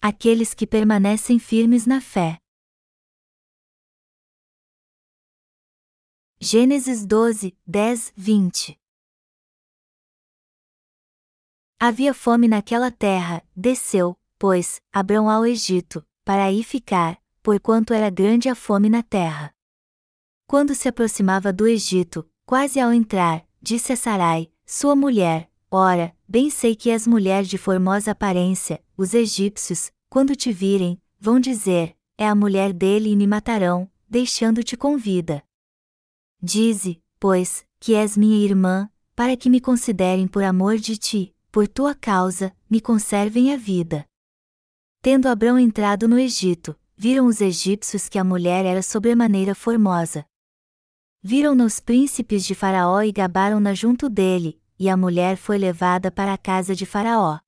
aqueles que permanecem firmes na fé. Gênesis 12, 10, 20 Havia fome naquela terra, desceu, pois, Abrão ao Egito, para aí ficar, porquanto era grande a fome na terra. Quando se aproximava do Egito, quase ao entrar, disse a Sarai, sua mulher, ora, bem sei que és mulher de formosa aparência, os egípcios, quando te virem, vão dizer, é a mulher dele e me matarão, deixando-te com vida. Dize, pois, que és minha irmã, para que me considerem por amor de ti, por tua causa, me conservem a vida. Tendo Abrão entrado no Egito, viram os egípcios que a mulher era sobremaneira formosa. Viram-na os príncipes de Faraó e gabaram-na junto dele, e a mulher foi levada para a casa de Faraó.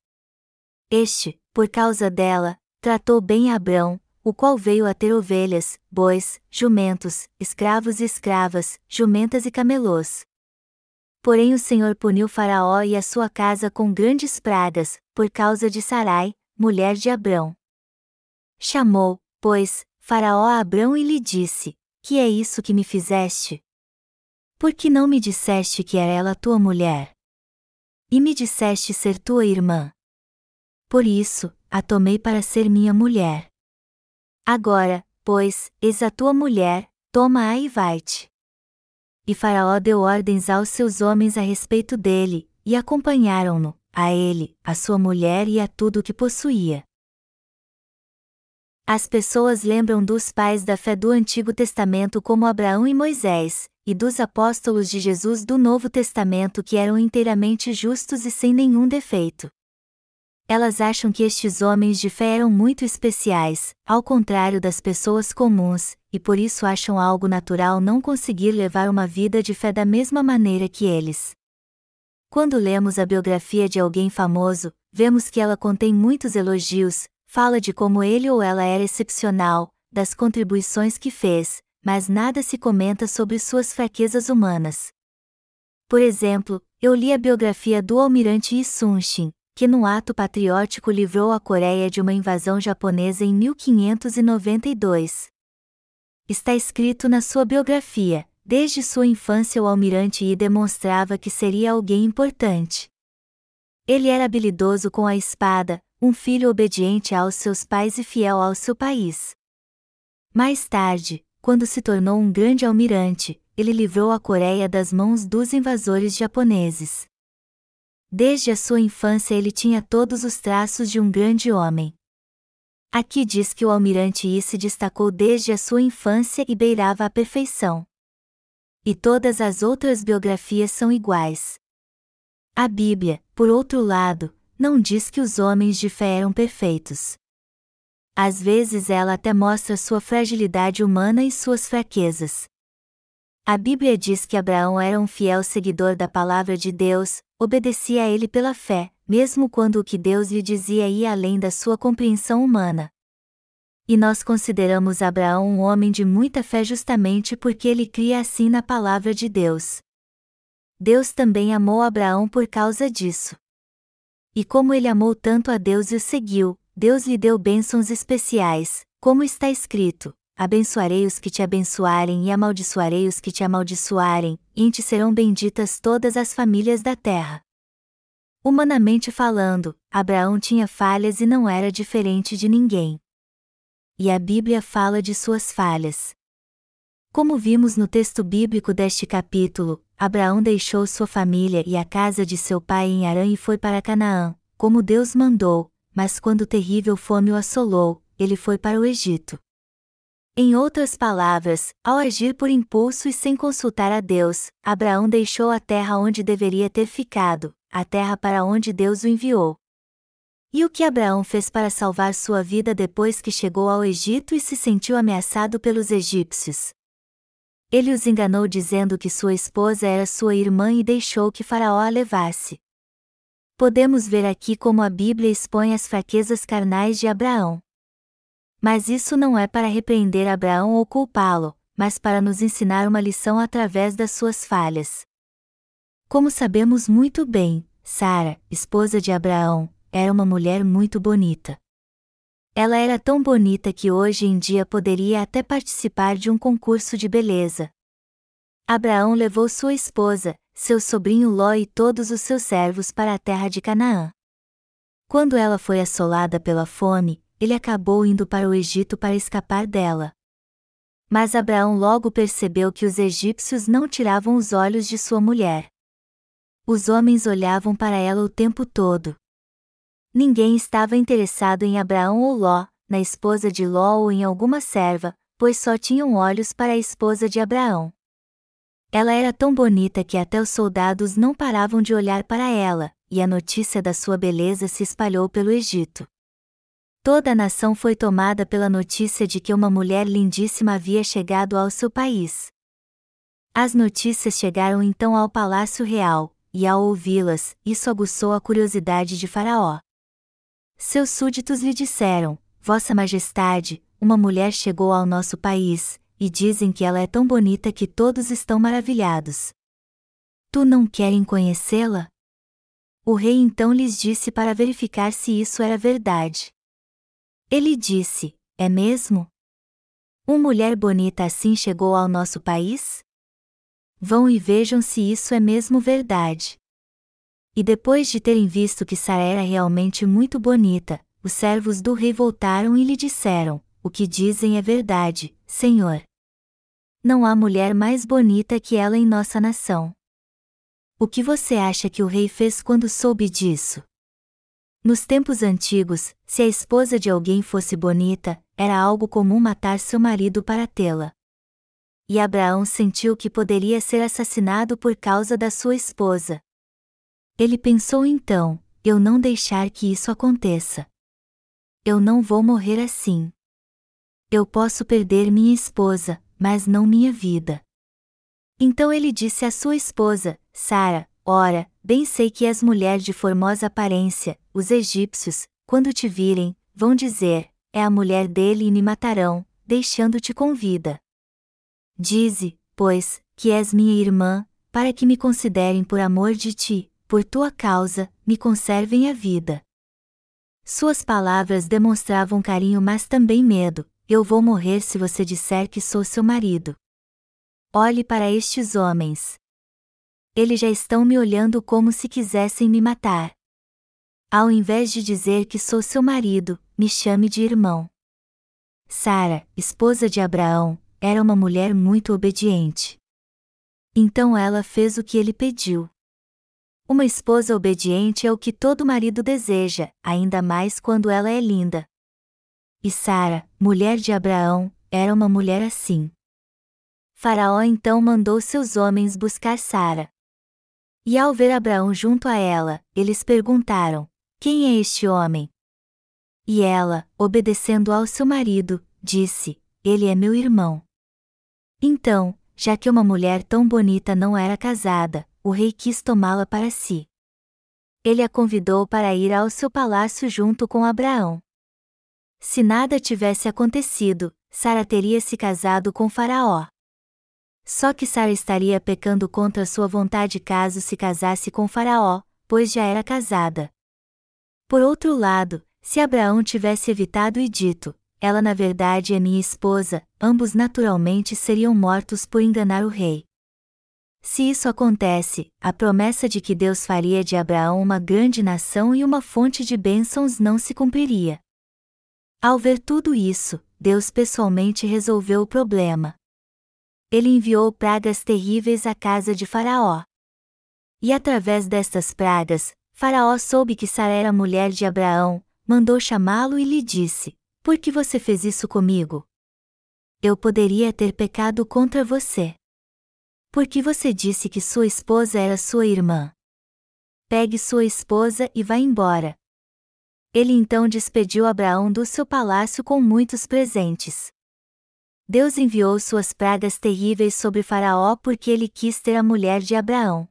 Este, por causa dela, tratou bem Abrão, o qual veio a ter ovelhas, bois, jumentos, escravos e escravas, jumentas e camelôs. Porém o Senhor puniu Faraó e a sua casa com grandes pragas, por causa de Sarai, mulher de Abrão. Chamou, pois, Faraó a Abrão e lhe disse: Que é isso que me fizeste? Por que não me disseste que era ela tua mulher? E me disseste ser tua irmã? Por isso, a tomei para ser minha mulher. Agora, pois, eis a tua mulher, toma-a e vai-te. E Faraó deu ordens aos seus homens a respeito dele, e acompanharam-no, a ele, a sua mulher e a tudo o que possuía. As pessoas lembram dos pais da fé do Antigo Testamento como Abraão e Moisés, e dos apóstolos de Jesus do Novo Testamento que eram inteiramente justos e sem nenhum defeito. Elas acham que estes homens de fé eram muito especiais, ao contrário das pessoas comuns, e por isso acham algo natural não conseguir levar uma vida de fé da mesma maneira que eles. Quando lemos a biografia de alguém famoso, vemos que ela contém muitos elogios, fala de como ele ou ela era excepcional, das contribuições que fez, mas nada se comenta sobre suas fraquezas humanas. Por exemplo, eu li a biografia do almirante Yi Sun-shin, que no ato patriótico livrou a Coreia de uma invasão japonesa em 1592. Está escrito na sua biografia: desde sua infância o almirante Yi demonstrava que seria alguém importante. Ele era habilidoso com a espada, um filho obediente aos seus pais e fiel ao seu país. Mais tarde, quando se tornou um grande almirante, ele livrou a Coreia das mãos dos invasores japoneses. Desde a sua infância ele tinha todos os traços de um grande homem. Aqui diz que o almirante Yi se destacou desde a sua infância e beirava a perfeição. E todas as outras biografias são iguais. A Bíblia, por outro lado, não diz que os homens de fé eram perfeitos. Às vezes ela até mostra sua fragilidade humana e suas fraquezas. A Bíblia diz que Abraão era um fiel seguidor da palavra de Deus, obedecia a ele pela fé, mesmo quando o que Deus lhe dizia ia além da sua compreensão humana. E nós consideramos Abraão um homem de muita fé justamente porque ele cria assim na palavra de Deus. Deus também amou Abraão por causa disso. E como ele amou tanto a Deus e o seguiu, Deus lhe deu bênçãos especiais, como está escrito: abençoarei os que te abençoarem e amaldiçoarei os que te amaldiçoarem, e em ti serão benditas todas as famílias da terra. Humanamente falando, Abraão tinha falhas e não era diferente de ninguém. E a Bíblia fala de suas falhas. Como vimos no texto bíblico deste capítulo, Abraão deixou sua família e a casa de seu pai em Arã e foi para Canaã, como Deus mandou, mas quando terrível fome o assolou, ele foi para o Egito. Em outras palavras, ao agir por impulso e sem consultar a Deus, Abraão deixou a terra onde deveria ter ficado, a terra para onde Deus o enviou. E o que Abraão fez para salvar sua vida depois que chegou ao Egito e se sentiu ameaçado pelos egípcios? Ele os enganou dizendo que sua esposa era sua irmã e deixou que Faraó a levasse. Podemos ver aqui como a Bíblia expõe as fraquezas carnais de Abraão. Mas isso não é para repreender Abraão ou culpá-lo, mas para nos ensinar uma lição através das suas falhas. Como sabemos muito bem, Sara, esposa de Abraão, era uma mulher muito bonita. Ela era tão bonita que hoje em dia poderia até participar de um concurso de beleza. Abraão levou sua esposa, seu sobrinho Ló e todos os seus servos para a terra de Canaã. Quando ela foi assolada pela fome, ele acabou indo para o Egito para escapar dela. Mas Abraão logo percebeu que os egípcios não tiravam os olhos de sua mulher. Os homens olhavam para ela o tempo todo. Ninguém estava interessado em Abraão ou Ló, na esposa de Ló ou em alguma serva, pois só tinham olhos para a esposa de Abraão. Ela era tão bonita que até os soldados não paravam de olhar para ela, e a notícia da sua beleza se espalhou pelo Egito. Toda a nação foi tomada pela notícia de que uma mulher lindíssima havia chegado ao seu país. As notícias chegaram então ao palácio real, e ao ouvi-las, isso aguçou a curiosidade de Faraó. Seus súditos lhe disseram: Vossa Majestade, uma mulher chegou ao nosso país, e dizem que ela é tão bonita que todos estão maravilhados. Tu não querem conhecê-la? O rei então lhes disse para verificar se isso era verdade. Ele disse: É mesmo? Uma mulher bonita assim chegou ao nosso país? Vão e vejam se isso é mesmo verdade. E depois de terem visto que Sara era realmente muito bonita, os servos do rei voltaram e lhe disseram: O que dizem é verdade, Senhor. Não há mulher mais bonita que ela em nossa nação. O que você acha que o rei fez quando soube disso? Nos tempos antigos, se a esposa de alguém fosse bonita, era algo comum matar seu marido para tê-la. E Abraão sentiu que poderia ser assassinado por causa da sua esposa. Ele pensou então: eu não deixar que isso aconteça. Eu não vou morrer assim. Eu posso perder minha esposa, mas não minha vida. Então ele disse à sua esposa, Sara: Ora, bem sei que és mulher de formosa aparência, os egípcios, quando te virem, vão dizer: É a mulher dele e me matarão, deixando-te com vida. Dize, pois, que és minha irmã, para que me considerem por amor de ti, por tua causa, me conservem a vida. Suas palavras demonstravam carinho, mas também medo. Eu vou morrer se você disser que sou seu marido. Olhe para estes homens. Eles já estão me olhando como se quisessem me matar. Ao invés de dizer que sou seu marido, me chame de irmão. Sara, esposa de Abraão, era uma mulher muito obediente. Então ela fez o que ele pediu. Uma esposa obediente é o que todo marido deseja, ainda mais quando ela é linda. E Sara, mulher de Abraão, era uma mulher assim. Faraó então mandou seus homens buscar Sara. E ao ver Abraão junto a ela, eles perguntaram: Quem é este homem? E ela, obedecendo ao seu marido, disse: Ele é meu irmão. Então, já que uma mulher tão bonita não era casada, o rei quis tomá-la para si. Ele a convidou para ir ao seu palácio junto com Abraão. Se nada tivesse acontecido, Sara teria se casado com Faraó. Só que Sara estaria pecando contra sua vontade caso se casasse com Faraó, pois já era casada. Por outro lado, se Abraão tivesse evitado e dito: Ela na verdade é minha esposa, ambos naturalmente seriam mortos por enganar o rei. Se isso acontece, a promessa de que Deus faria de Abraão uma grande nação e uma fonte de bênçãos não se cumpriria. Ao ver tudo isso, Deus pessoalmente resolveu o problema. Ele enviou pragas terríveis à casa de Faraó. E através destas pragas, Faraó soube que Sara era mulher de Abraão, mandou chamá-lo e lhe disse: Por que você fez isso comigo? Eu poderia ter pecado contra você. Porque você disse que sua esposa era sua irmã. Pegue sua esposa e vá embora. Ele então despediu Abraão do seu palácio com muitos presentes. Deus enviou suas pragas terríveis sobre Faraó porque ele quis ter a mulher de Abraão.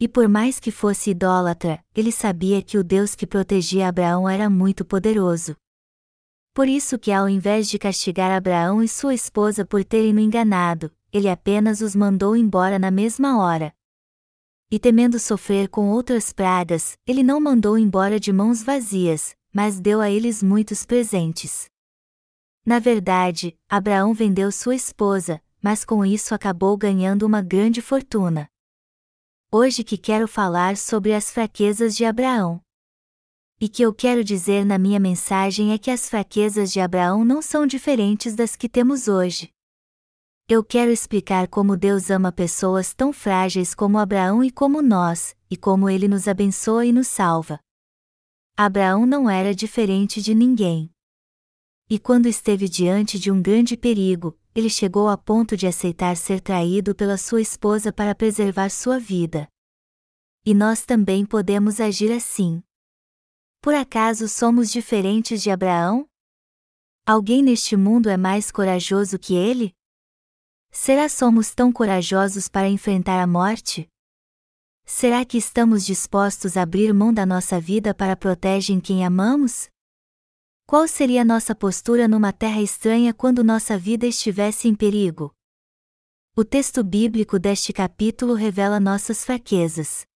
E por mais que fosse idólatra, ele sabia que o Deus que protegia Abraão era muito poderoso. Por isso que ao invés de castigar Abraão e sua esposa por terem no enganado, ele apenas os mandou embora na mesma hora. E temendo sofrer com outras pragas, ele não mandou embora de mãos vazias, mas deu a eles muitos presentes. Na verdade, Abraão vendeu sua esposa, mas com isso acabou ganhando uma grande fortuna. Hoje que quero falar sobre as fraquezas de Abraão. E que eu quero dizer na minha mensagem é que as fraquezas de Abraão não são diferentes das que temos hoje. Eu quero explicar como Deus ama pessoas tão frágeis como Abraão e como nós, e como ele nos abençoa e nos salva. Abraão não era diferente de ninguém. E quando esteve diante de um grande perigo, ele chegou a ponto de aceitar ser traído pela sua esposa para preservar sua vida. E nós também podemos agir assim. Por acaso somos diferentes de Abraão? Alguém neste mundo é mais corajoso que ele? Será somos tão corajosos para enfrentar a morte? Será que estamos dispostos a abrir mão da nossa vida para proteger quem amamos? Qual seria nossa postura numa terra estranha quando nossa vida estivesse em perigo? O texto bíblico deste capítulo revela nossas fraquezas.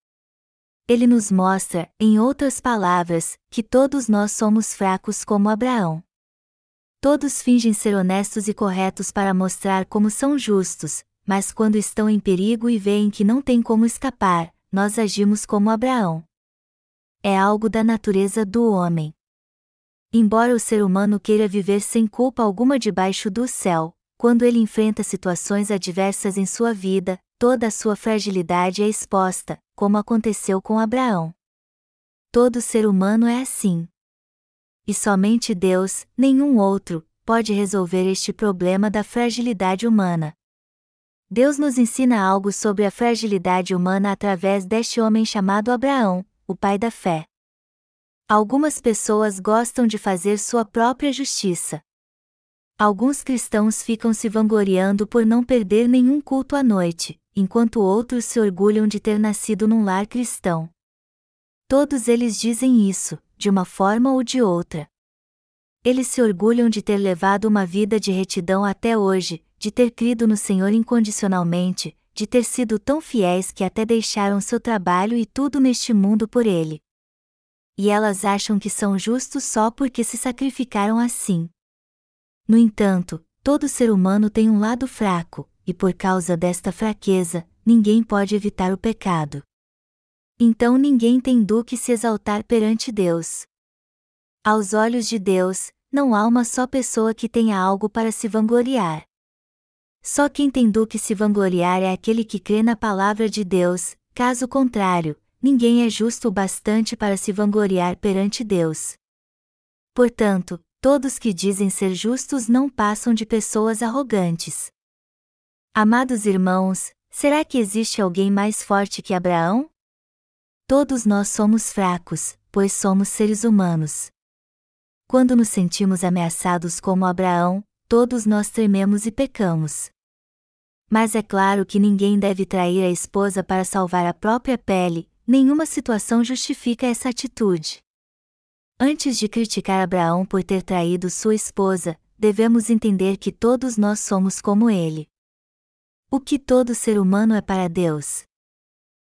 Ele nos mostra, em outras palavras, que todos nós somos fracos como Abraão. Todos fingem ser honestos e corretos para mostrar como são justos, mas quando estão em perigo e veem que não tem como escapar, nós agimos como Abraão. É algo da natureza do homem. Embora o ser humano queira viver sem culpa alguma debaixo do céu, quando ele enfrenta situações adversas em sua vida, toda a sua fragilidade é exposta, como aconteceu com Abraão. Todo ser humano é assim. E somente Deus, nenhum outro, pode resolver este problema da fragilidade humana. Deus nos ensina algo sobre a fragilidade humana através deste homem chamado Abraão, o pai da fé. Algumas pessoas gostam de fazer sua própria justiça. Alguns cristãos ficam se vangloriando por não perder nenhum culto à noite, enquanto outros se orgulham de ter nascido num lar cristão. Todos eles dizem isso, de uma forma ou de outra. Eles se orgulham de ter levado uma vida de retidão até hoje, de ter crido no Senhor incondicionalmente, de ter sido tão fiéis que até deixaram seu trabalho e tudo neste mundo por Ele e elas acham que são justos só porque se sacrificaram assim. No entanto, todo ser humano tem um lado fraco, e por causa desta fraqueza, ninguém pode evitar o pecado. Então ninguém tem do que se exaltar perante Deus. Aos olhos de Deus, não há uma só pessoa que tenha algo para se vangloriar. Só quem tem do que se vangloriar é aquele que crê na palavra de Deus, caso contrário, ninguém é justo o bastante para se vangloriar perante Deus. Portanto, todos que dizem ser justos não passam de pessoas arrogantes. Amados irmãos, será que existe alguém mais forte que Abraão? Todos nós somos fracos, pois somos seres humanos. Quando nos sentimos ameaçados como Abraão, todos nós trememos e pecamos. Mas é claro que ninguém deve trair a esposa para salvar a própria pele, nenhuma situação justifica essa atitude. Antes de criticar Abraão por ter traído sua esposa, devemos entender que todos nós somos como ele. O que todo ser humano é para Deus?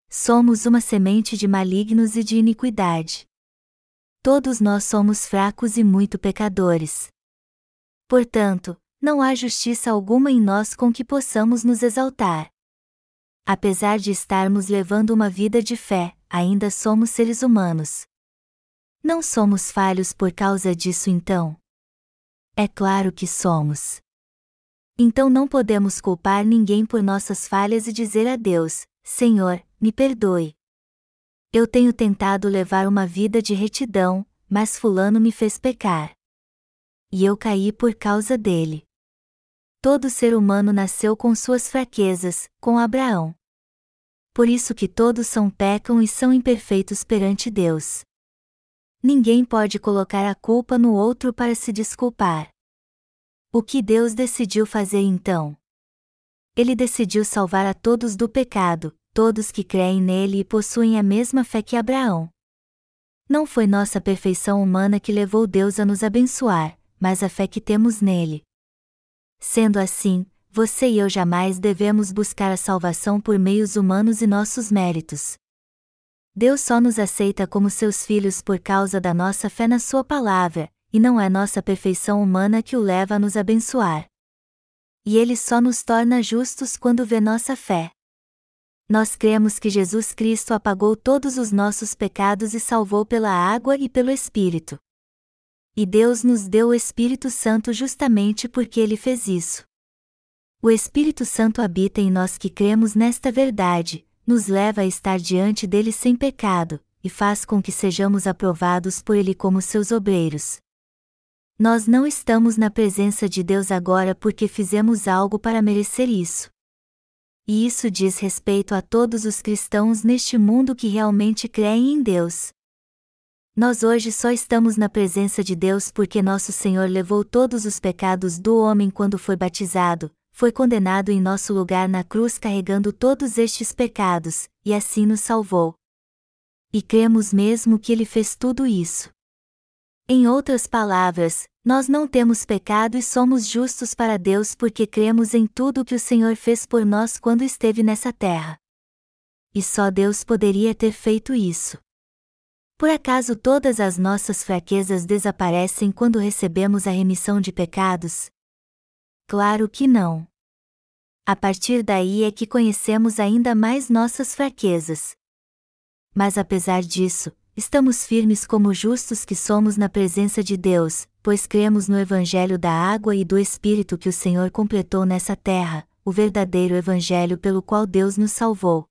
Somos uma semente de malignos e de iniquidade. Todos nós somos fracos e muito pecadores. Portanto, não há justiça alguma em nós com que possamos nos exaltar. Apesar de estarmos levando uma vida de fé, ainda somos seres humanos. Não somos falhos por causa disso então? É claro que somos. Então não podemos culpar ninguém por nossas falhas e dizer a Deus: Senhor, me perdoe. Eu tenho tentado levar uma vida de retidão, mas Fulano me fez pecar. E eu caí por causa dele. Todo ser humano nasceu com suas fraquezas, com Abraão por isso que todos são pecam e são imperfeitos perante Deus. Ninguém pode colocar a culpa no outro para se desculpar. O que Deus decidiu fazer então? Ele decidiu salvar a todos do pecado, todos que creem nele e possuem a mesma fé que Abraão. Não foi nossa perfeição humana que levou Deus a nos abençoar, mas a fé que temos nele. Sendo assim, você e eu jamais devemos buscar a salvação por meios humanos e nossos méritos. Deus só nos aceita como seus filhos por causa da nossa fé na Sua palavra, e não é nossa perfeição humana que o leva a nos abençoar. E Ele só nos torna justos quando vê nossa fé. Nós cremos que Jesus Cristo apagou todos os nossos pecados e salvou pela água e pelo Espírito. E Deus nos deu o Espírito Santo justamente porque Ele fez isso. O Espírito Santo habita em nós que cremos nesta verdade, nos leva a estar diante dele sem pecado, e faz com que sejamos aprovados por ele como seus obreiros. Nós não estamos na presença de Deus agora porque fizemos algo para merecer isso. E isso diz respeito a todos os cristãos neste mundo que realmente creem em Deus. Nós hoje só estamos na presença de Deus porque nosso Senhor levou todos os pecados do homem quando foi batizado, foi condenado em nosso lugar na cruz carregando todos estes pecados, e assim nos salvou. E cremos mesmo que Ele fez tudo isso. Em outras palavras, nós não temos pecado e somos justos para Deus porque cremos em tudo que o Senhor fez por nós quando esteve nessa terra. E só Deus poderia ter feito isso. Por acaso todas as nossas fraquezas desaparecem quando recebemos a remissão de pecados? Claro que não. A partir daí é que conhecemos ainda mais nossas fraquezas. Mas apesar disso, estamos firmes como justos que somos na presença de Deus, pois cremos no Evangelho da água e do Espírito que o Senhor completou nessa terra, o verdadeiro Evangelho pelo qual Deus nos salvou.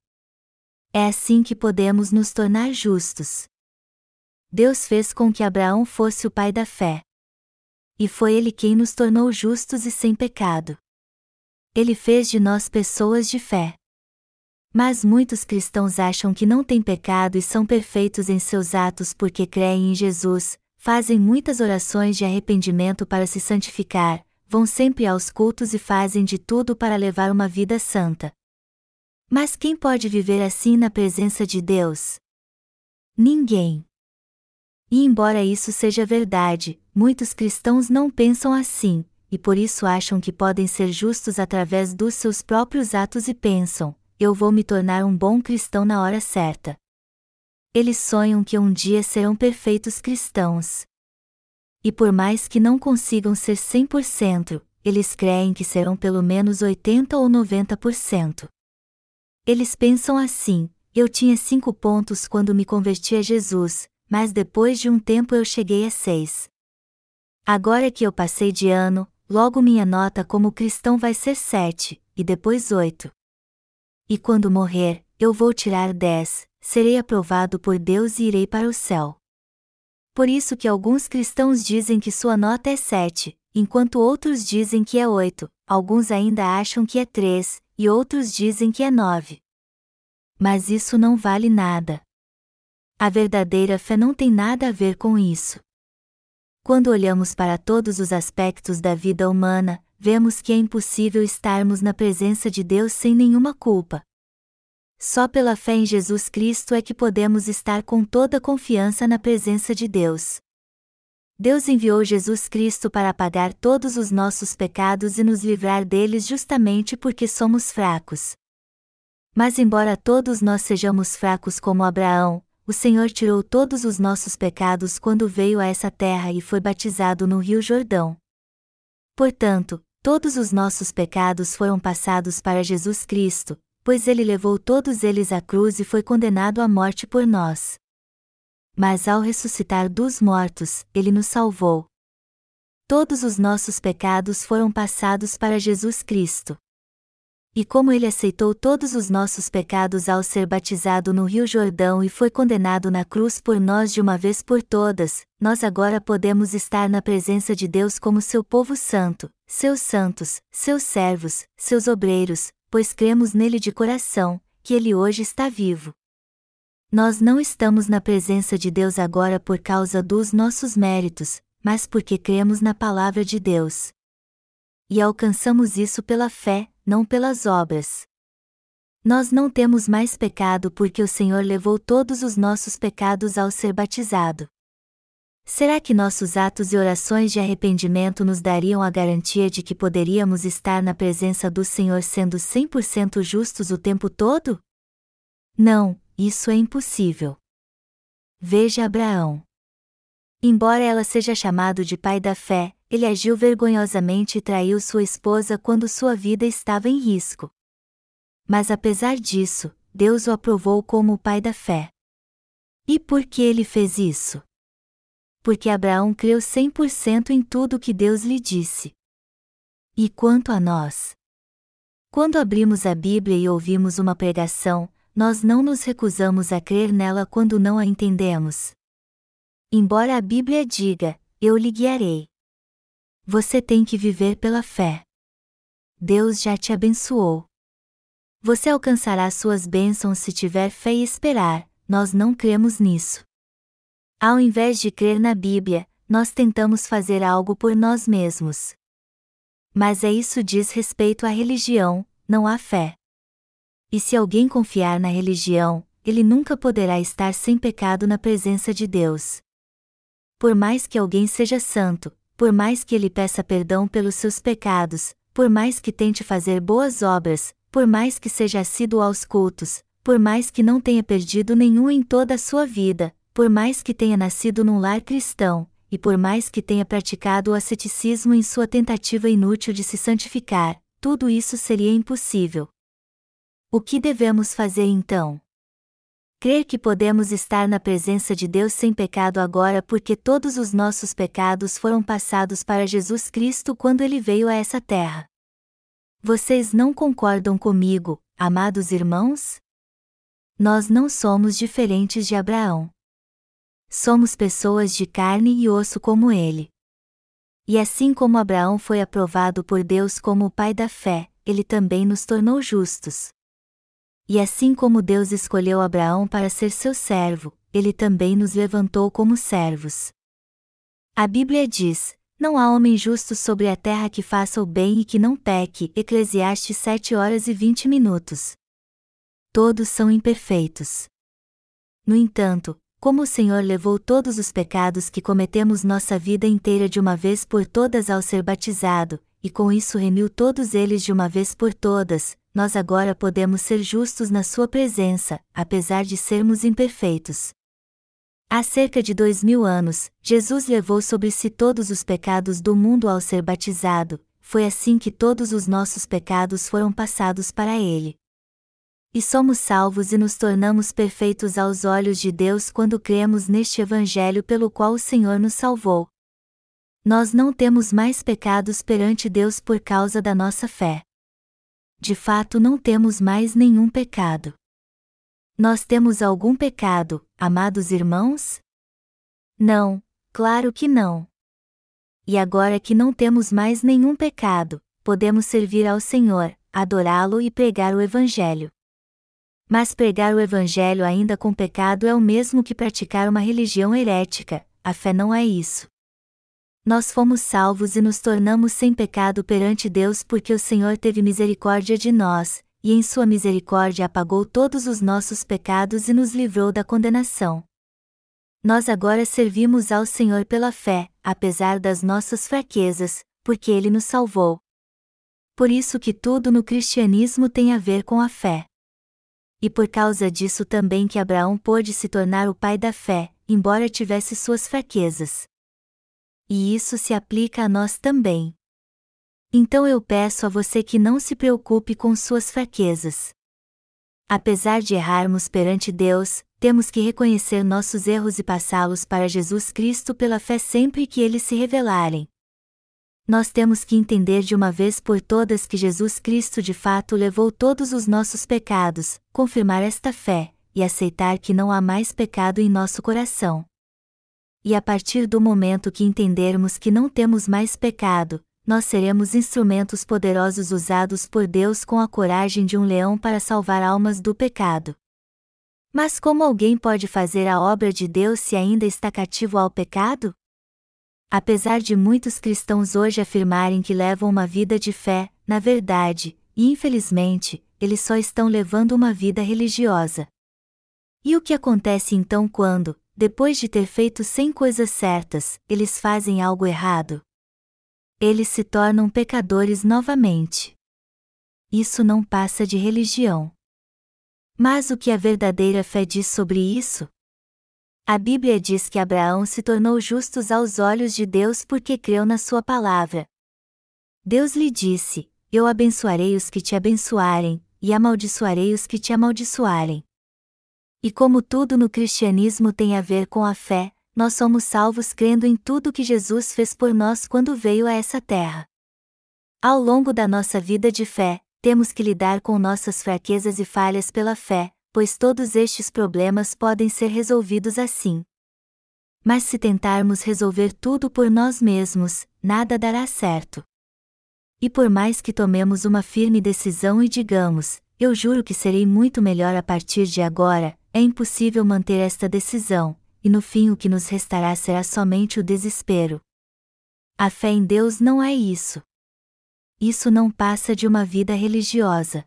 É assim que podemos nos tornar justos. Deus fez com que Abraão fosse o pai da fé. E foi ele quem nos tornou justos e sem pecado. Ele fez de nós pessoas de fé. Mas muitos cristãos acham que não têm pecado e são perfeitos em seus atos porque creem em Jesus, fazem muitas orações de arrependimento para se santificar, vão sempre aos cultos e fazem de tudo para levar uma vida santa. Mas quem pode viver assim na presença de Deus? Ninguém. E embora isso seja verdade, muitos cristãos não pensam assim, e por isso acham que podem ser justos através dos seus próprios atos e pensam: eu vou me tornar um bom cristão na hora certa. Eles sonham que um dia serão perfeitos cristãos. E por mais que não consigam ser 100%, eles creem que serão pelo menos 80 ou 90%. Eles pensam assim: eu tinha cinco pontos quando me converti a Jesus, mas depois de um tempo eu cheguei a seis. Agora que eu passei de ano, logo minha nota como cristão vai ser sete, e depois oito. E quando morrer, eu vou tirar dez, serei aprovado por Deus e irei para o céu. Por isso que alguns cristãos dizem que sua nota é sete, enquanto outros dizem que é oito, alguns ainda acham que é três, e outros dizem que é nove. Mas isso não vale nada. A verdadeira fé não tem nada a ver com isso. Quando olhamos para todos os aspectos da vida humana, vemos que é impossível estarmos na presença de Deus sem nenhuma culpa. Só pela fé em Jesus Cristo é que podemos estar com toda confiança na presença de Deus. Deus enviou Jesus Cristo para apagar todos os nossos pecados e nos livrar deles justamente porque somos fracos. Mas, embora todos nós sejamos fracos como Abraão, o Senhor tirou todos os nossos pecados quando veio a essa terra e foi batizado no Rio Jordão. Portanto, todos os nossos pecados foram passados para Jesus Cristo, pois ele levou todos eles à cruz e foi condenado à morte por nós. Mas ao ressuscitar dos mortos, ele nos salvou. Todos os nossos pecados foram passados para Jesus Cristo. E como ele aceitou todos os nossos pecados ao ser batizado no Rio Jordão e foi condenado na cruz por nós de uma vez por todas, nós agora podemos estar na presença de Deus como seu povo santo, seus santos, seus servos, seus obreiros, pois cremos nele de coração, que ele hoje está vivo. Nós não estamos na presença de Deus agora por causa dos nossos méritos, mas porque cremos na palavra de Deus. E alcançamos isso pela fé, não pelas obras. Nós não temos mais pecado porque o Senhor levou todos os nossos pecados ao ser batizado. Será que nossos atos e orações de arrependimento nos dariam a garantia de que poderíamos estar na presença do Senhor sendo 100% justos o tempo todo? Não, isso é impossível. Veja Abraão. Embora ela seja chamado de pai da fé, ele agiu vergonhosamente e traiu sua esposa quando sua vida estava em risco. Mas apesar disso, Deus o aprovou como o pai da fé. E por que ele fez isso? Porque Abraão creu 100% em tudo que Deus lhe disse. E quanto a nós? Quando abrimos a Bíblia e ouvimos uma pregação, nós não nos recusamos a crer nela quando não a entendemos. Embora a Bíblia diga: Eu lhe guiarei. Você tem que viver pela fé. Deus já te abençoou. Você alcançará suas bênçãos se tiver fé e esperar, nós não cremos nisso. Ao invés de crer na Bíblia, nós tentamos fazer algo por nós mesmos. Mas é isso diz respeito à religião, não à fé. E se alguém confiar na religião, ele nunca poderá estar sem pecado na presença de Deus. Por mais que alguém seja santo, por mais que ele peça perdão pelos seus pecados, por mais que tente fazer boas obras, por mais que seja assíduo aos cultos, por mais que não tenha perdido nenhum em toda a sua vida, por mais que tenha nascido num lar cristão, e por mais que tenha praticado o asceticismo em sua tentativa inútil de se santificar, tudo isso seria impossível. O que devemos fazer então? Crer que podemos estar na presença de Deus sem pecado agora porque todos os nossos pecados foram passados para Jesus Cristo quando ele veio a essa terra. Vocês não concordam comigo, amados irmãos? Nós não somos diferentes de Abraão. Somos pessoas de carne e osso como ele. E assim como Abraão foi aprovado por Deus como o pai da fé, ele também nos tornou justos. E assim como Deus escolheu Abraão para ser seu servo, ele também nos levantou como servos. A Bíblia diz: Não há homem justo sobre a terra que faça o bem e que não peque. Eclesiastes 7 horas e 20 minutos. Todos são imperfeitos. No entanto, como o Senhor levou todos os pecados que cometemos nossa vida inteira de uma vez por todas ao ser batizado, e com isso remiu todos eles de uma vez por todas, nós agora podemos ser justos na Sua presença, apesar de sermos imperfeitos. Há cerca de dois mil anos, Jesus levou sobre si todos os pecados do mundo ao ser batizado, foi assim que todos os nossos pecados foram passados para Ele. E somos salvos e nos tornamos perfeitos aos olhos de Deus quando cremos neste Evangelho pelo qual o Senhor nos salvou. Nós não temos mais pecados perante Deus por causa da nossa fé de fato não temos mais nenhum pecado. Nós temos algum pecado, amados irmãos? Não, claro que não. E agora que não temos mais nenhum pecado, podemos servir ao Senhor, adorá-lo e pregar o Evangelho. Mas pregar o Evangelho ainda com pecado é o mesmo que praticar uma religião herética, a fé não é isso nós fomos salvos e nos tornamos sem pecado perante Deus porque o Senhor teve misericórdia de nós, e em Sua misericórdia apagou todos os nossos pecados e nos livrou da condenação. Nós agora servimos ao Senhor pela fé, apesar das nossas fraquezas, porque Ele nos salvou. Por isso que tudo no cristianismo tem a ver com a fé. E por causa disso também que Abraão pôde se tornar o pai da fé, embora tivesse suas fraquezas e isso se aplica a nós também. Então eu peço a você que não se preocupe com suas fraquezas. Apesar de errarmos perante Deus, temos que reconhecer nossos erros e passá-los para Jesus Cristo pela fé sempre que eles se revelarem. Nós temos que entender de uma vez por todas que Jesus Cristo de fato levou todos os nossos pecados, confirmar esta fé, e aceitar que não há mais pecado em nosso coração e a partir do momento que entendermos que não temos mais pecado, nós seremos instrumentos poderosos usados por Deus com a coragem de um leão para salvar almas do pecado. Mas como alguém pode fazer a obra de Deus se ainda está cativo ao pecado? Apesar de muitos cristãos hoje afirmarem que levam uma vida de fé, na verdade, e infelizmente, eles só estão levando uma vida religiosa. E o que acontece então quando, depois de ter feito cem coisas certas, eles fazem algo errado. Eles se tornam pecadores novamente. Isso não passa de religião. Mas o que a verdadeira fé diz sobre isso? A Bíblia diz que Abraão se tornou justos aos olhos de Deus porque creu na sua palavra. Deus lhe disse: Eu abençoarei os que te abençoarem, e amaldiçoarei os que te amaldiçoarem. E como tudo no cristianismo tem a ver com a fé, nós somos salvos crendo em tudo que Jesus fez por nós quando veio a essa terra. Ao longo da nossa vida de fé, temos que lidar com nossas fraquezas e falhas pela fé, pois todos estes problemas podem ser resolvidos assim. Mas se tentarmos resolver tudo por nós mesmos, nada dará certo. E por mais que tomemos uma firme decisão e digamos, eu juro que serei muito melhor a partir de agora, é impossível manter esta decisão, e no fim o que nos restará será somente o desespero. A fé em Deus não é isso. Isso não passa de uma vida religiosa.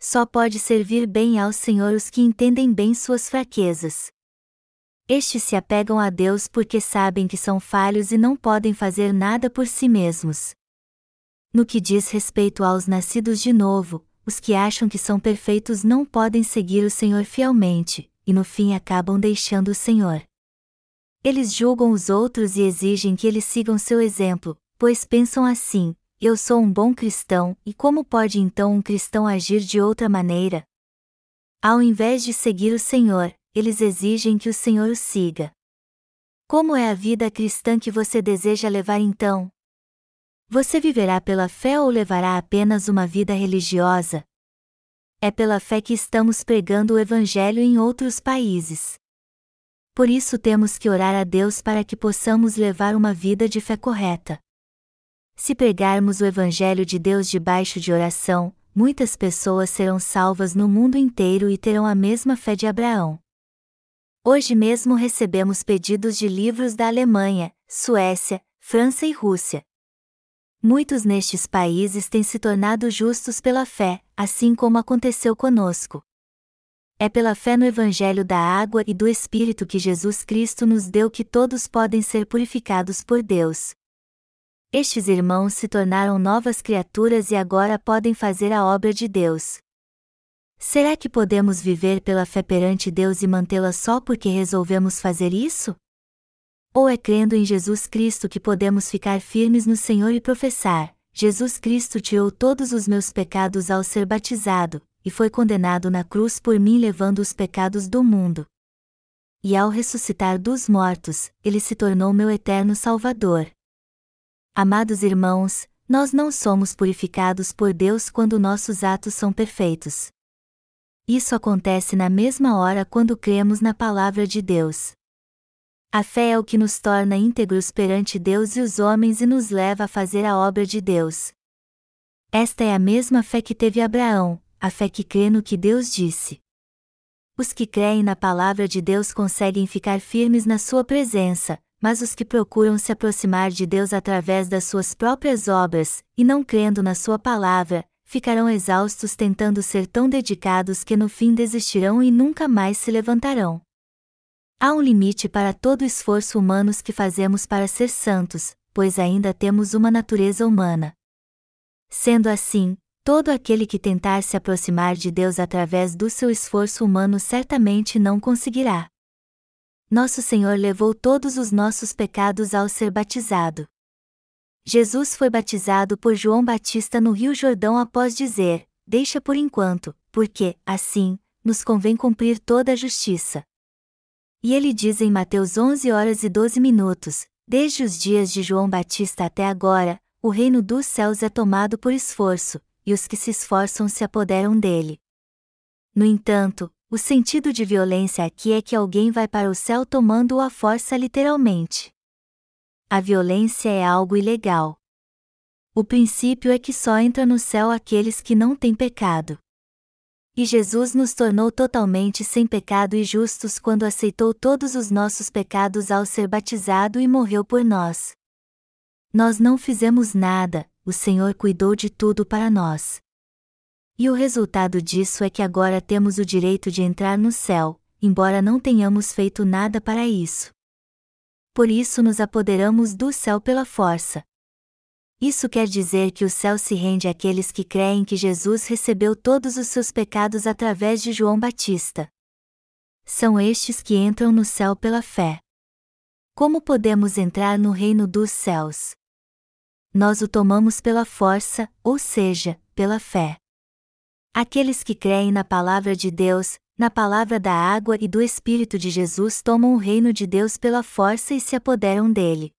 Só pode servir bem ao Senhor os que entendem bem suas fraquezas. Estes se apegam a Deus porque sabem que são falhos e não podem fazer nada por si mesmos. No que diz respeito aos nascidos de novo, os que acham que são perfeitos não podem seguir o Senhor fielmente, e no fim acabam deixando o Senhor. Eles julgam os outros e exigem que eles sigam seu exemplo, pois pensam assim: eu sou um bom cristão, e como pode então um cristão agir de outra maneira? Ao invés de seguir o Senhor, eles exigem que o Senhor o siga. Como é a vida cristã que você deseja levar então? Você viverá pela fé ou levará apenas uma vida religiosa, é pela fé que estamos pregando o Evangelho em outros países. Por isso temos que orar a Deus para que possamos levar uma vida de fé correta. Se pregarmos o Evangelho de Deus debaixo de oração, muitas pessoas serão salvas no mundo inteiro e terão a mesma fé de Abraão. Hoje mesmo recebemos pedidos de livros da Alemanha, Suécia, França e Rússia. Muitos nestes países têm se tornado justos pela fé, assim como aconteceu conosco. É pela fé no Evangelho da água e do Espírito que Jesus Cristo nos deu que todos podem ser purificados por Deus. Estes irmãos se tornaram novas criaturas e agora podem fazer a obra de Deus. Será que podemos viver pela fé perante Deus e mantê-la só porque resolvemos fazer isso? Ou é crendo em Jesus Cristo que podemos ficar firmes no Senhor e professar: Jesus Cristo tirou todos os meus pecados ao ser batizado, e foi condenado na cruz por mim levando os pecados do mundo. E ao ressuscitar dos mortos, ele se tornou meu eterno Salvador. Amados irmãos, nós não somos purificados por Deus quando nossos atos são perfeitos. Isso acontece na mesma hora quando cremos na palavra de Deus. A fé é o que nos torna íntegros perante Deus e os homens e nos leva a fazer a obra de Deus. Esta é a mesma fé que teve Abraão, a fé que crê no que Deus disse. Os que creem na palavra de Deus conseguem ficar firmes na sua presença, mas os que procuram se aproximar de Deus através das suas próprias obras, e não crendo na sua palavra, ficarão exaustos tentando ser tão dedicados que no fim desistirão e nunca mais se levantarão. Há um limite para todo o esforço humano que fazemos para ser santos, pois ainda temos uma natureza humana. Sendo assim, todo aquele que tentar se aproximar de Deus através do seu esforço humano certamente não conseguirá. Nosso Senhor levou todos os nossos pecados ao ser batizado. Jesus foi batizado por João Batista no Rio Jordão após dizer: Deixa por enquanto, porque, assim, nos convém cumprir toda a justiça. E ele diz em Mateus 11 horas e 12 minutos: Desde os dias de João Batista até agora, o reino dos céus é tomado por esforço, e os que se esforçam se apoderam dele. No entanto, o sentido de violência aqui é que alguém vai para o céu tomando-o à força literalmente. A violência é algo ilegal. O princípio é que só entra no céu aqueles que não têm pecado. E Jesus nos tornou totalmente sem pecado e justos quando aceitou todos os nossos pecados ao ser batizado e morreu por nós. Nós não fizemos nada, o Senhor cuidou de tudo para nós. E o resultado disso é que agora temos o direito de entrar no céu, embora não tenhamos feito nada para isso. Por isso nos apoderamos do céu pela força. Isso quer dizer que o céu se rende àqueles que creem que Jesus recebeu todos os seus pecados através de João Batista. São estes que entram no céu pela fé. Como podemos entrar no reino dos céus? Nós o tomamos pela força, ou seja, pela fé. Aqueles que creem na palavra de Deus, na palavra da água e do Espírito de Jesus tomam o reino de Deus pela força e se apoderam dele.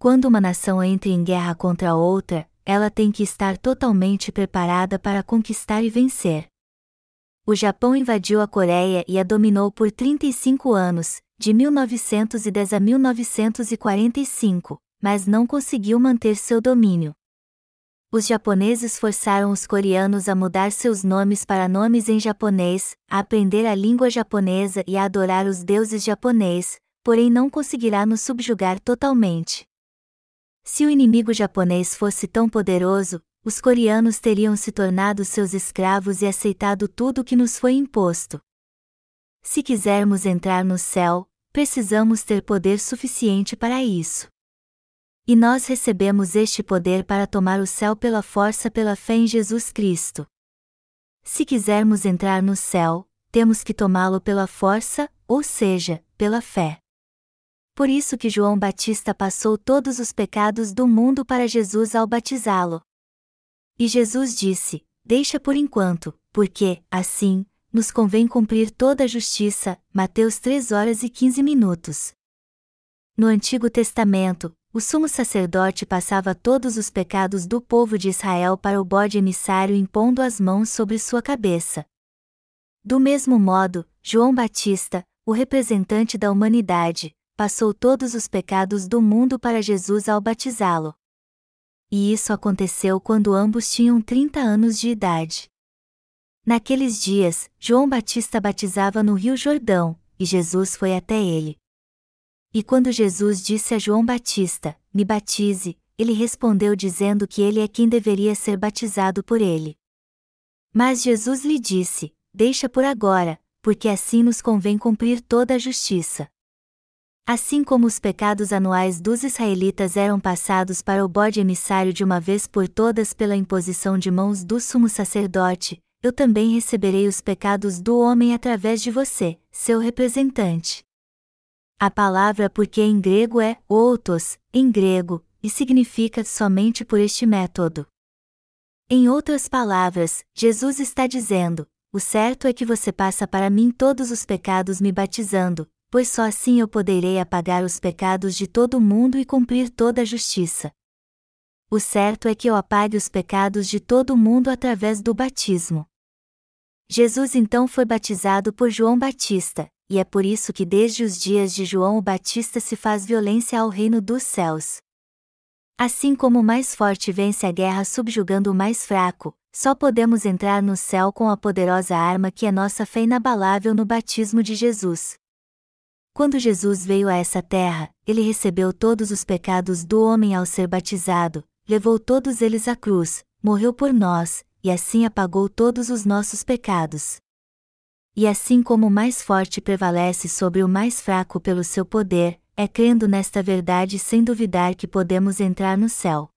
Quando uma nação entra em guerra contra outra, ela tem que estar totalmente preparada para conquistar e vencer. O Japão invadiu a Coreia e a dominou por 35 anos, de 1910 a 1945, mas não conseguiu manter seu domínio. Os japoneses forçaram os coreanos a mudar seus nomes para nomes em japonês, a aprender a língua japonesa e a adorar os deuses japonês, porém não conseguirá nos subjugar totalmente. Se o inimigo japonês fosse tão poderoso, os coreanos teriam se tornado seus escravos e aceitado tudo o que nos foi imposto. Se quisermos entrar no céu, precisamos ter poder suficiente para isso. E nós recebemos este poder para tomar o céu pela força pela fé em Jesus Cristo. Se quisermos entrar no céu, temos que tomá-lo pela força, ou seja, pela fé. Por isso que João Batista passou todos os pecados do mundo para Jesus ao batizá-lo. E Jesus disse: Deixa por enquanto, porque, assim, nos convém cumprir toda a justiça. Mateus 3 horas e 15 minutos. No Antigo Testamento, o sumo sacerdote passava todos os pecados do povo de Israel para o bode emissário impondo as mãos sobre sua cabeça. Do mesmo modo, João Batista, o representante da humanidade, passou todos os pecados do mundo para Jesus ao batizá-lo. E isso aconteceu quando ambos tinham 30 anos de idade. Naqueles dias, João Batista batizava no Rio Jordão, e Jesus foi até ele. E quando Jesus disse a João Batista: Me batize, ele respondeu dizendo que ele é quem deveria ser batizado por ele. Mas Jesus lhe disse: Deixa por agora, porque assim nos convém cumprir toda a justiça. Assim como os pecados anuais dos israelitas eram passados para o bode emissário de uma vez por todas pela imposição de mãos do sumo sacerdote, eu também receberei os pecados do homem através de você, seu representante. A palavra porque em grego é outos, em grego, e significa somente por este método. Em outras palavras, Jesus está dizendo: o certo é que você passa para mim todos os pecados me batizando, pois só assim eu poderei apagar os pecados de todo mundo e cumprir toda a justiça. O certo é que eu apague os pecados de todo mundo através do batismo. Jesus então foi batizado por João Batista, e é por isso que desde os dias de João o Batista se faz violência ao reino dos céus. Assim como o mais forte vence a guerra subjugando o mais fraco, só podemos entrar no céu com a poderosa arma que é nossa fé inabalável no batismo de Jesus. Quando Jesus veio a essa terra, ele recebeu todos os pecados do homem ao ser batizado, levou todos eles à cruz, morreu por nós, e assim apagou todos os nossos pecados. E assim como o mais forte prevalece sobre o mais fraco pelo seu poder, é crendo nesta verdade sem duvidar que podemos entrar no céu.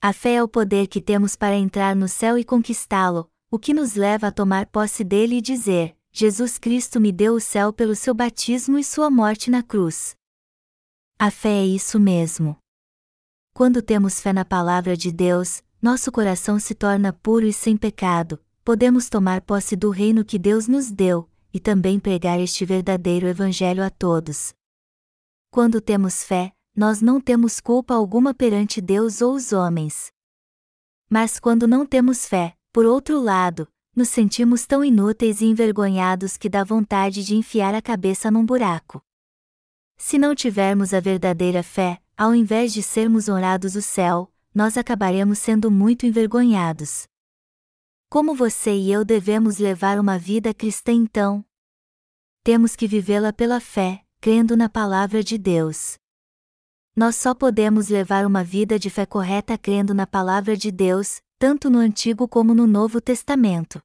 A fé é o poder que temos para entrar no céu e conquistá-lo, o que nos leva a tomar posse dele e dizer: Jesus Cristo me deu o céu pelo seu batismo e sua morte na cruz. A fé é isso mesmo. Quando temos fé na palavra de Deus, nosso coração se torna puro e sem pecado, podemos tomar posse do reino que Deus nos deu, e também pregar este verdadeiro Evangelho a todos. Quando temos fé, nós não temos culpa alguma perante Deus ou os homens. Mas quando não temos fé, por outro lado, nos sentimos tão inúteis e envergonhados que dá vontade de enfiar a cabeça num buraco. Se não tivermos a verdadeira fé, ao invés de sermos honrados o céu, nós acabaremos sendo muito envergonhados. Como você e eu devemos levar uma vida cristã então? Temos que vivê-la pela fé, crendo na palavra de Deus. Nós só podemos levar uma vida de fé correta crendo na palavra de Deus, tanto no Antigo como no Novo Testamento.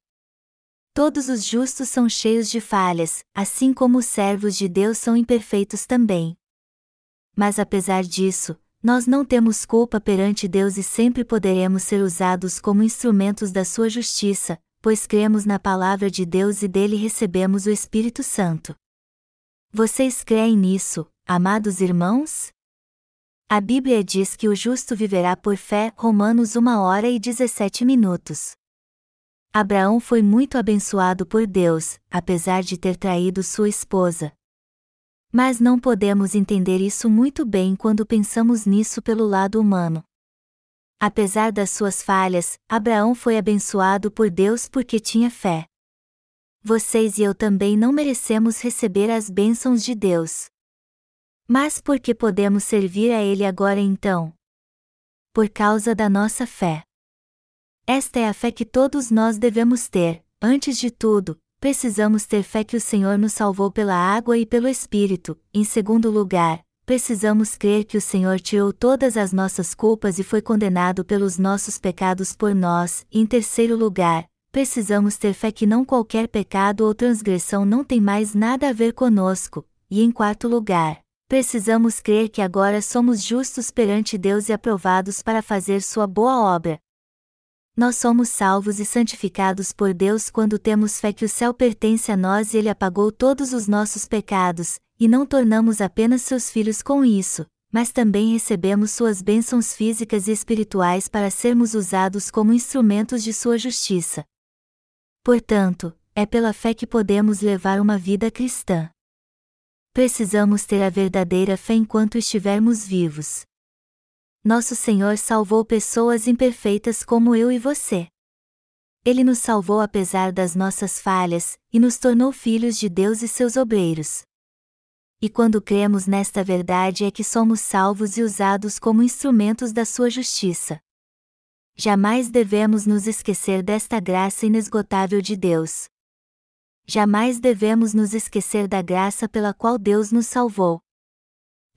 Todos os justos são cheios de falhas, assim como os servos de Deus são imperfeitos também. Mas apesar disso, Nós não temos culpa perante Deus e sempre poderemos ser usados como instrumentos da sua justiça, pois cremos na palavra de Deus e dele recebemos o Espírito Santo. Vocês creem nisso, amados irmãos? A Bíblia diz que o justo viverá por fé, Romanos 1 hora e 17 minutos. Abraão foi muito abençoado por Deus, apesar de ter traído sua esposa. Mas não podemos entender isso muito bem quando pensamos nisso pelo lado humano. Apesar das suas falhas, Abraão foi abençoado por Deus porque tinha fé. Vocês e eu também não merecemos receber as bênçãos de Deus. Mas por que podemos servir a Ele agora então? Por causa da nossa fé. Esta é a fé que todos nós devemos ter, antes de tudo, precisamos ter fé que o Senhor nos salvou pela água e pelo Espírito. Em segundo lugar, precisamos crer que o Senhor tirou todas as nossas culpas e foi condenado pelos nossos pecados por nós. Em terceiro lugar, precisamos ter fé que não qualquer pecado ou transgressão não tem mais nada a ver conosco. E em quarto lugar, precisamos crer que agora somos justos perante Deus e aprovados para fazer sua boa obra. Nós somos salvos e santificados por Deus quando temos fé que o céu pertence a nós e Ele apagou todos os nossos pecados, e não tornamos apenas seus filhos com isso, mas também recebemos suas bênçãos físicas e espirituais para sermos usados como instrumentos de sua justiça. Portanto, é pela fé que podemos levar uma vida cristã. Precisamos ter a verdadeira fé enquanto estivermos vivos nosso Senhor salvou pessoas imperfeitas como eu e você. Ele nos salvou apesar das nossas falhas, e nos tornou filhos de Deus e seus obreiros. E quando cremos nesta verdade é que somos salvos e usados como instrumentos da sua justiça. Jamais devemos nos esquecer desta graça inesgotável de Deus. Jamais devemos nos esquecer da graça pela qual Deus nos salvou.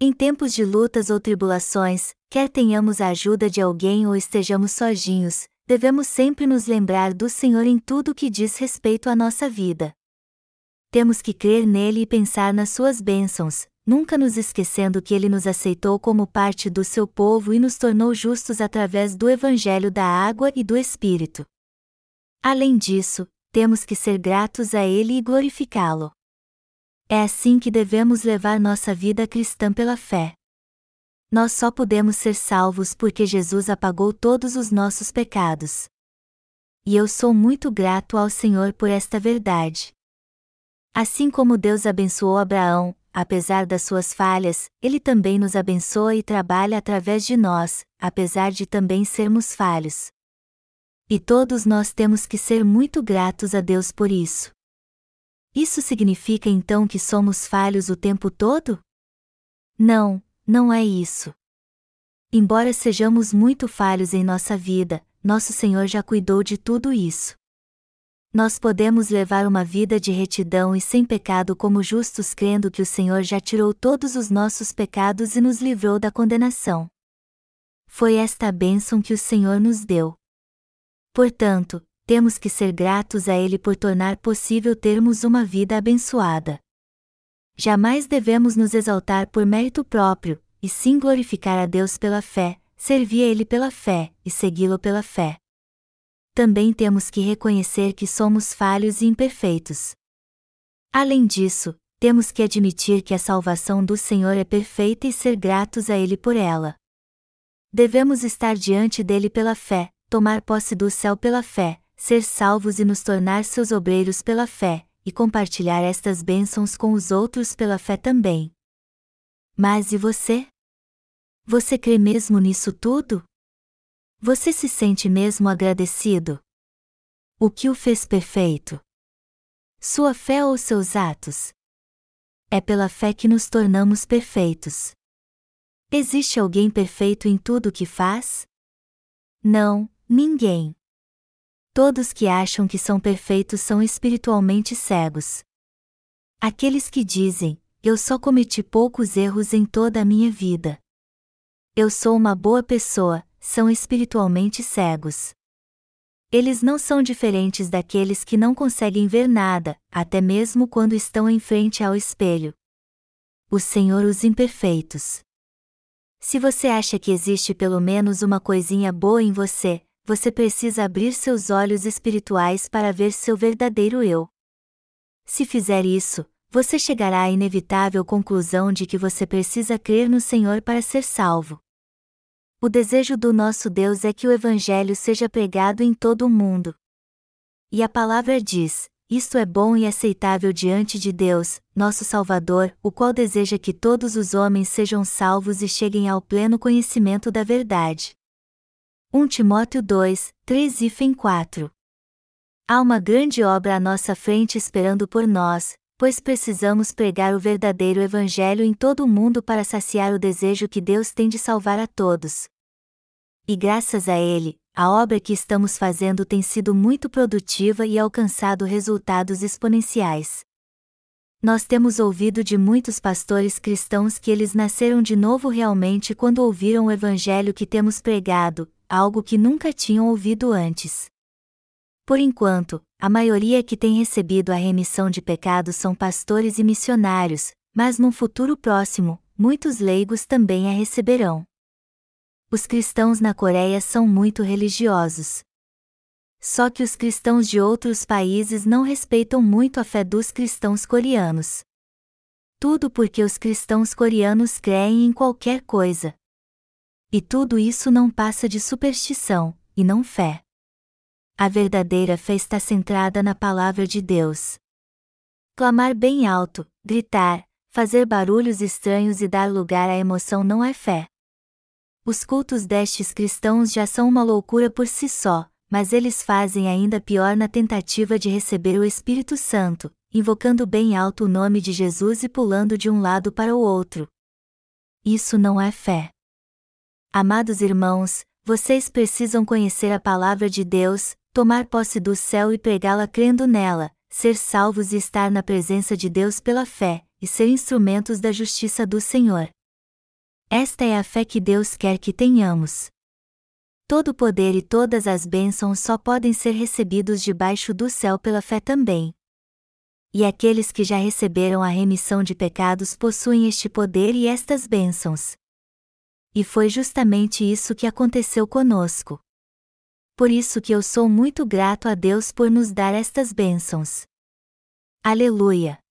Em tempos de lutas ou tribulações, quer tenhamos a ajuda de alguém ou estejamos sozinhos, devemos sempre nos lembrar do Senhor em tudo o que diz respeito à nossa vida. Temos que crer nele e pensar nas suas bênçãos, nunca nos esquecendo que ele nos aceitou como parte do seu povo e nos tornou justos através do Evangelho da água e do Espírito. Além disso, temos que ser gratos a ele e glorificá-lo. É assim que devemos levar nossa vida cristã pela fé. Nós só podemos ser salvos porque Jesus apagou todos os nossos pecados. E eu sou muito grato ao Senhor por esta verdade. Assim como Deus abençoou Abraão, apesar das suas falhas, ele também nos abençoa e trabalha através de nós, apesar de também sermos falhos. E todos nós temos que ser muito gratos a Deus por isso. Isso significa então que somos falhos o tempo todo? Não, não é isso. Embora sejamos muito falhos em nossa vida, nosso Senhor já cuidou de tudo isso. Nós podemos levar uma vida de retidão e sem pecado como justos crendo que o Senhor já tirou todos os nossos pecados e nos livrou da condenação. Foi esta a bênção que o Senhor nos deu. Portanto, temos que ser gratos a Ele por tornar possível termos uma vida abençoada. Jamais devemos nos exaltar por mérito próprio, e sim glorificar a Deus pela fé, servir a Ele pela fé e segui-lo pela fé. Também temos que reconhecer que somos falhos e imperfeitos. Além disso, temos que admitir que a salvação do Senhor é perfeita e ser gratos a Ele por ela. Devemos estar diante dele pela fé, tomar posse do céu pela fé, ser salvos e nos tornar seus obreiros pela fé, e compartilhar estas bênçãos com os outros pela fé também. Mas e você? Você crê mesmo nisso tudo? Você se sente mesmo agradecido? O que o fez perfeito? Sua fé ou seus atos? É pela fé que nos tornamos perfeitos. Existe alguém perfeito em tudo o que faz? Não, ninguém. Todos que acham que são perfeitos são espiritualmente cegos. Aqueles que dizem, eu só cometi poucos erros em toda a minha vida. Eu sou uma boa pessoa, são espiritualmente cegos. Eles não são diferentes daqueles que não conseguem ver nada, até mesmo quando estão em frente ao espelho. O Senhor os imperfeitos. Se você acha que existe pelo menos uma coisinha boa em você, você precisa abrir seus olhos espirituais para ver seu verdadeiro eu. Se fizer isso, você chegará à inevitável conclusão de que você precisa crer no Senhor para ser salvo. O desejo do nosso Deus é que o Evangelho seja pregado em todo o mundo. E a palavra diz: Isto é bom e aceitável diante de Deus, nosso Salvador, o qual deseja que todos os homens sejam salvos e cheguem ao pleno conhecimento da verdade. 1 Timóteo 2, 3 e Fem 4 Há uma grande obra à nossa frente esperando por nós, pois precisamos pregar o verdadeiro Evangelho em todo o mundo para saciar o desejo que Deus tem de salvar a todos. E graças a ele, a obra que estamos fazendo tem sido muito produtiva e alcançado resultados exponenciais. Nós temos ouvido de muitos pastores cristãos que eles nasceram de novo realmente quando ouviram o evangelho que temos pregado, algo que nunca tinham ouvido antes. Por enquanto, a maioria que tem recebido a remissão de pecados são pastores e missionários, mas num futuro próximo, muitos leigos também a receberão os cristãos na Coreia são muito religiosos. Só que os cristãos de outros países não respeitam muito a fé dos cristãos coreanos. Tudo porque os cristãos coreanos creem em qualquer coisa. E tudo isso não passa de superstição, e não fé. A verdadeira fé está centrada na palavra de Deus. Clamar bem alto, gritar, fazer barulhos estranhos e dar lugar à emoção não é fé. Os cultos destes cristãos já são uma loucura por si só, mas eles fazem ainda pior na tentativa de receber o Espírito Santo, invocando bem alto o nome de Jesus e pulando de um lado para o outro. Isso não é fé. Amados irmãos, vocês precisam conhecer a palavra de Deus, tomar posse do céu e pregá-la crendo nela, ser salvos e estar na presença de Deus pela fé, e ser instrumentos da justiça do Senhor. Esta é a fé que Deus quer que tenhamos. Todo o poder e todas as bênçãos só podem ser recebidos debaixo do céu pela fé também. E aqueles que já receberam a remissão de pecados possuem este poder e estas bênçãos. E foi justamente isso que aconteceu conosco. Por isso que eu sou muito grato a Deus por nos dar estas bênçãos. Aleluia!